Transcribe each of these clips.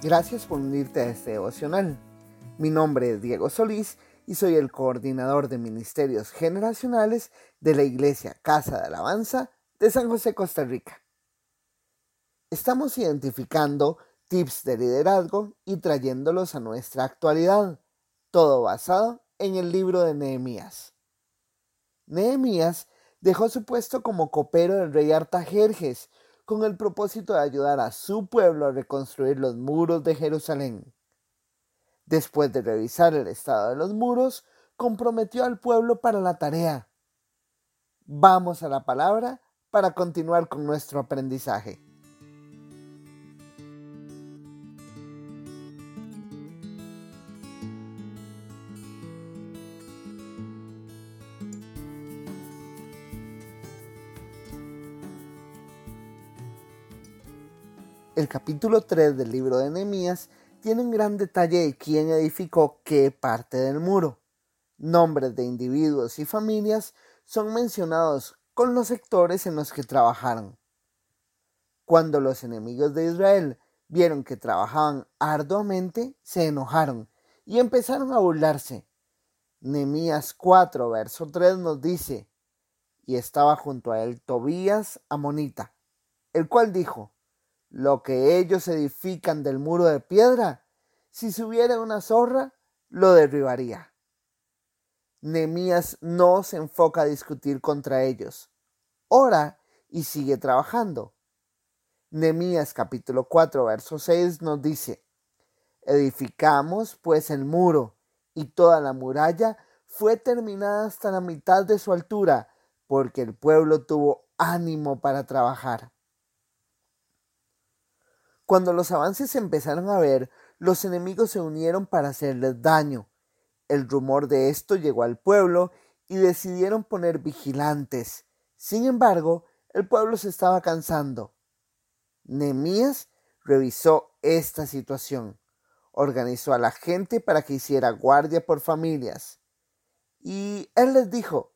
Gracias por unirte a este devocional. Mi nombre es Diego Solís y soy el coordinador de ministerios generacionales de la Iglesia Casa de Alabanza de San José, Costa Rica. Estamos identificando tips de liderazgo y trayéndolos a nuestra actualidad, todo basado en el libro de Nehemías. Nehemías dejó su puesto como copero del rey Artajerjes con el propósito de ayudar a su pueblo a reconstruir los muros de Jerusalén. Después de revisar el estado de los muros, comprometió al pueblo para la tarea. Vamos a la palabra para continuar con nuestro aprendizaje. El capítulo 3 del libro de Nehemías tiene un gran detalle de quién edificó qué parte del muro. Nombres de individuos y familias son mencionados con los sectores en los que trabajaron. Cuando los enemigos de Israel vieron que trabajaban arduamente, se enojaron y empezaron a burlarse. Nehemías 4, verso 3 nos dice, y estaba junto a él Tobías Amonita, el cual dijo, lo que ellos edifican del muro de piedra, si subiera una zorra, lo derribaría. Nemías no se enfoca a discutir contra ellos. Ora y sigue trabajando. Nemías capítulo 4 verso 6 nos dice, Edificamos pues el muro, y toda la muralla fue terminada hasta la mitad de su altura, porque el pueblo tuvo ánimo para trabajar. Cuando los avances se empezaron a ver, los enemigos se unieron para hacerles daño. El rumor de esto llegó al pueblo y decidieron poner vigilantes. Sin embargo, el pueblo se estaba cansando. Nemías revisó esta situación. Organizó a la gente para que hiciera guardia por familias. Y él les dijo,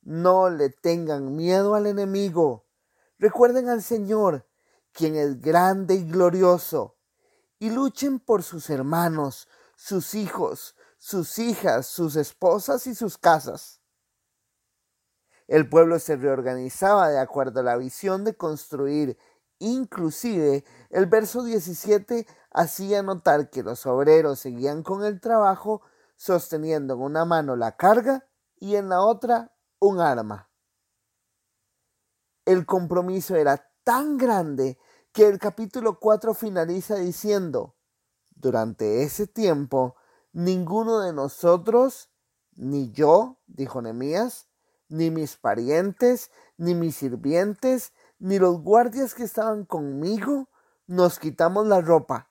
no le tengan miedo al enemigo. Recuerden al Señor quien es grande y glorioso, y luchen por sus hermanos, sus hijos, sus hijas, sus esposas y sus casas. El pueblo se reorganizaba de acuerdo a la visión de construir. Inclusive, el verso 17 hacía notar que los obreros seguían con el trabajo sosteniendo en una mano la carga y en la otra un arma. El compromiso era tan grande que el capítulo 4 finaliza diciendo, durante ese tiempo, ninguno de nosotros, ni yo, dijo Nemías, ni mis parientes, ni mis sirvientes, ni los guardias que estaban conmigo, nos quitamos la ropa.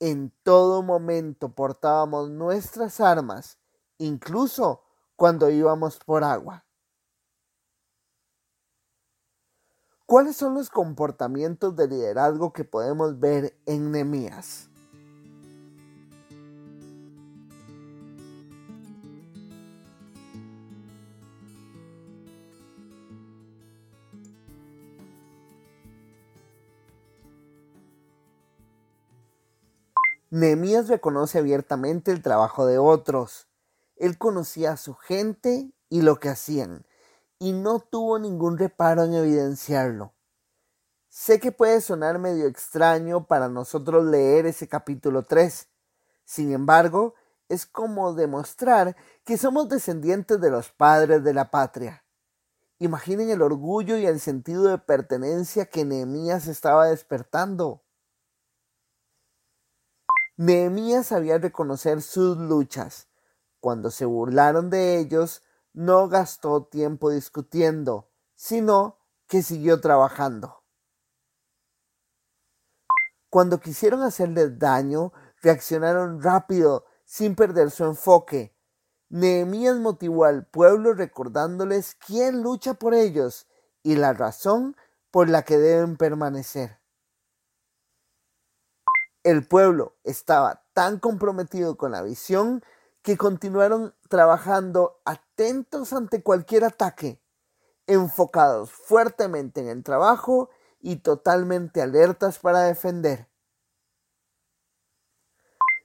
En todo momento portábamos nuestras armas, incluso cuando íbamos por agua. ¿Cuáles son los comportamientos de liderazgo que podemos ver en Nemías? Nehemías reconoce abiertamente el trabajo de otros. Él conocía a su gente y lo que hacían y no tuvo ningún reparo en evidenciarlo. Sé que puede sonar medio extraño para nosotros leer ese capítulo 3. Sin embargo, es como demostrar que somos descendientes de los padres de la patria. Imaginen el orgullo y el sentido de pertenencia que Nehemías estaba despertando. Nehemías sabía reconocer sus luchas. Cuando se burlaron de ellos, no gastó tiempo discutiendo, sino que siguió trabajando. Cuando quisieron hacerles daño, reaccionaron rápido, sin perder su enfoque. Nehemías motivó al pueblo recordándoles quién lucha por ellos y la razón por la que deben permanecer. El pueblo estaba tan comprometido con la visión que continuaron trabajando atentos ante cualquier ataque, enfocados fuertemente en el trabajo y totalmente alertas para defender.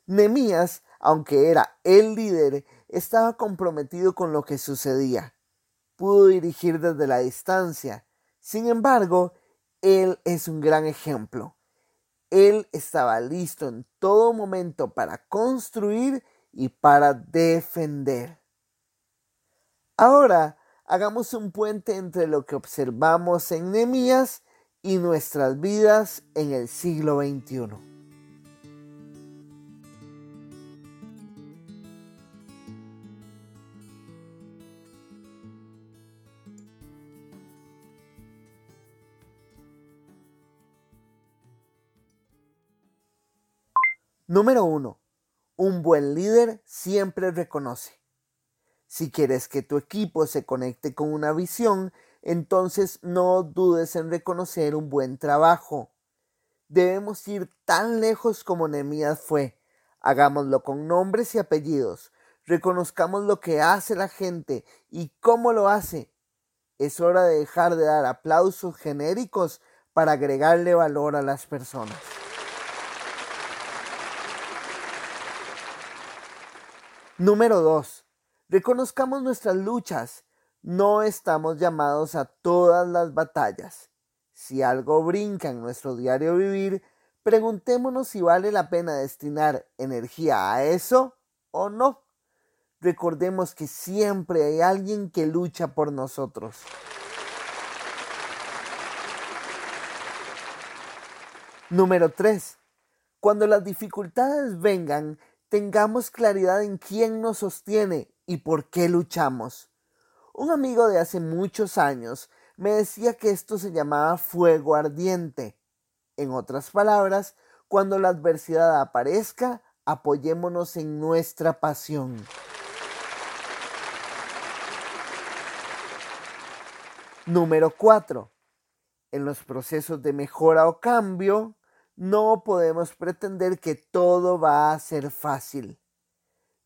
Nemías, aunque era el líder, estaba comprometido con lo que sucedía. Pudo dirigir desde la distancia. Sin embargo, él es un gran ejemplo. Él estaba listo en todo momento para construir y para defender. Ahora hagamos un puente entre lo que observamos en Nehemías y nuestras vidas en el siglo XXI. Número 1. Un buen líder siempre reconoce. Si quieres que tu equipo se conecte con una visión, entonces no dudes en reconocer un buen trabajo. Debemos ir tan lejos como Nehemías fue. Hagámoslo con nombres y apellidos. Reconozcamos lo que hace la gente y cómo lo hace. Es hora de dejar de dar aplausos genéricos para agregarle valor a las personas. Número 2. Reconozcamos nuestras luchas. No estamos llamados a todas las batallas. Si algo brinca en nuestro diario vivir, preguntémonos si vale la pena destinar energía a eso o no. Recordemos que siempre hay alguien que lucha por nosotros. Número 3. Cuando las dificultades vengan, tengamos claridad en quién nos sostiene y por qué luchamos. Un amigo de hace muchos años me decía que esto se llamaba fuego ardiente. En otras palabras, cuando la adversidad aparezca, apoyémonos en nuestra pasión. Número 4. En los procesos de mejora o cambio, no podemos pretender que todo va a ser fácil.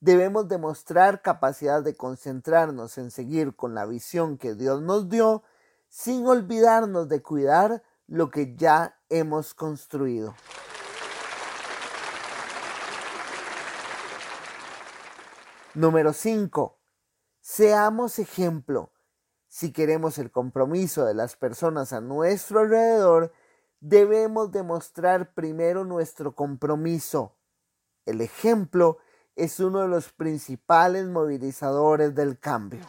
Debemos demostrar capacidad de concentrarnos en seguir con la visión que Dios nos dio sin olvidarnos de cuidar lo que ya hemos construido. Número 5. Seamos ejemplo. Si queremos el compromiso de las personas a nuestro alrededor, debemos demostrar primero nuestro compromiso. El ejemplo es uno de los principales movilizadores del cambio.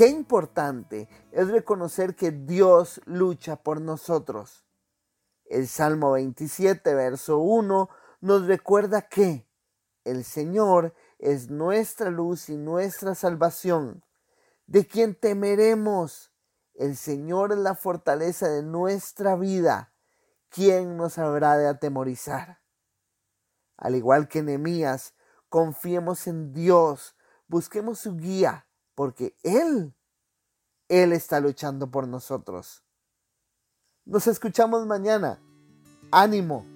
Qué importante es reconocer que Dios lucha por nosotros. El Salmo 27, verso 1 nos recuerda que el Señor es nuestra luz y nuestra salvación. ¿De quien temeremos? El Señor es la fortaleza de nuestra vida. ¿Quién nos habrá de atemorizar? Al igual que Nehemías, confiemos en Dios, busquemos su guía porque Él, Él está luchando por nosotros. Nos escuchamos mañana. Ánimo.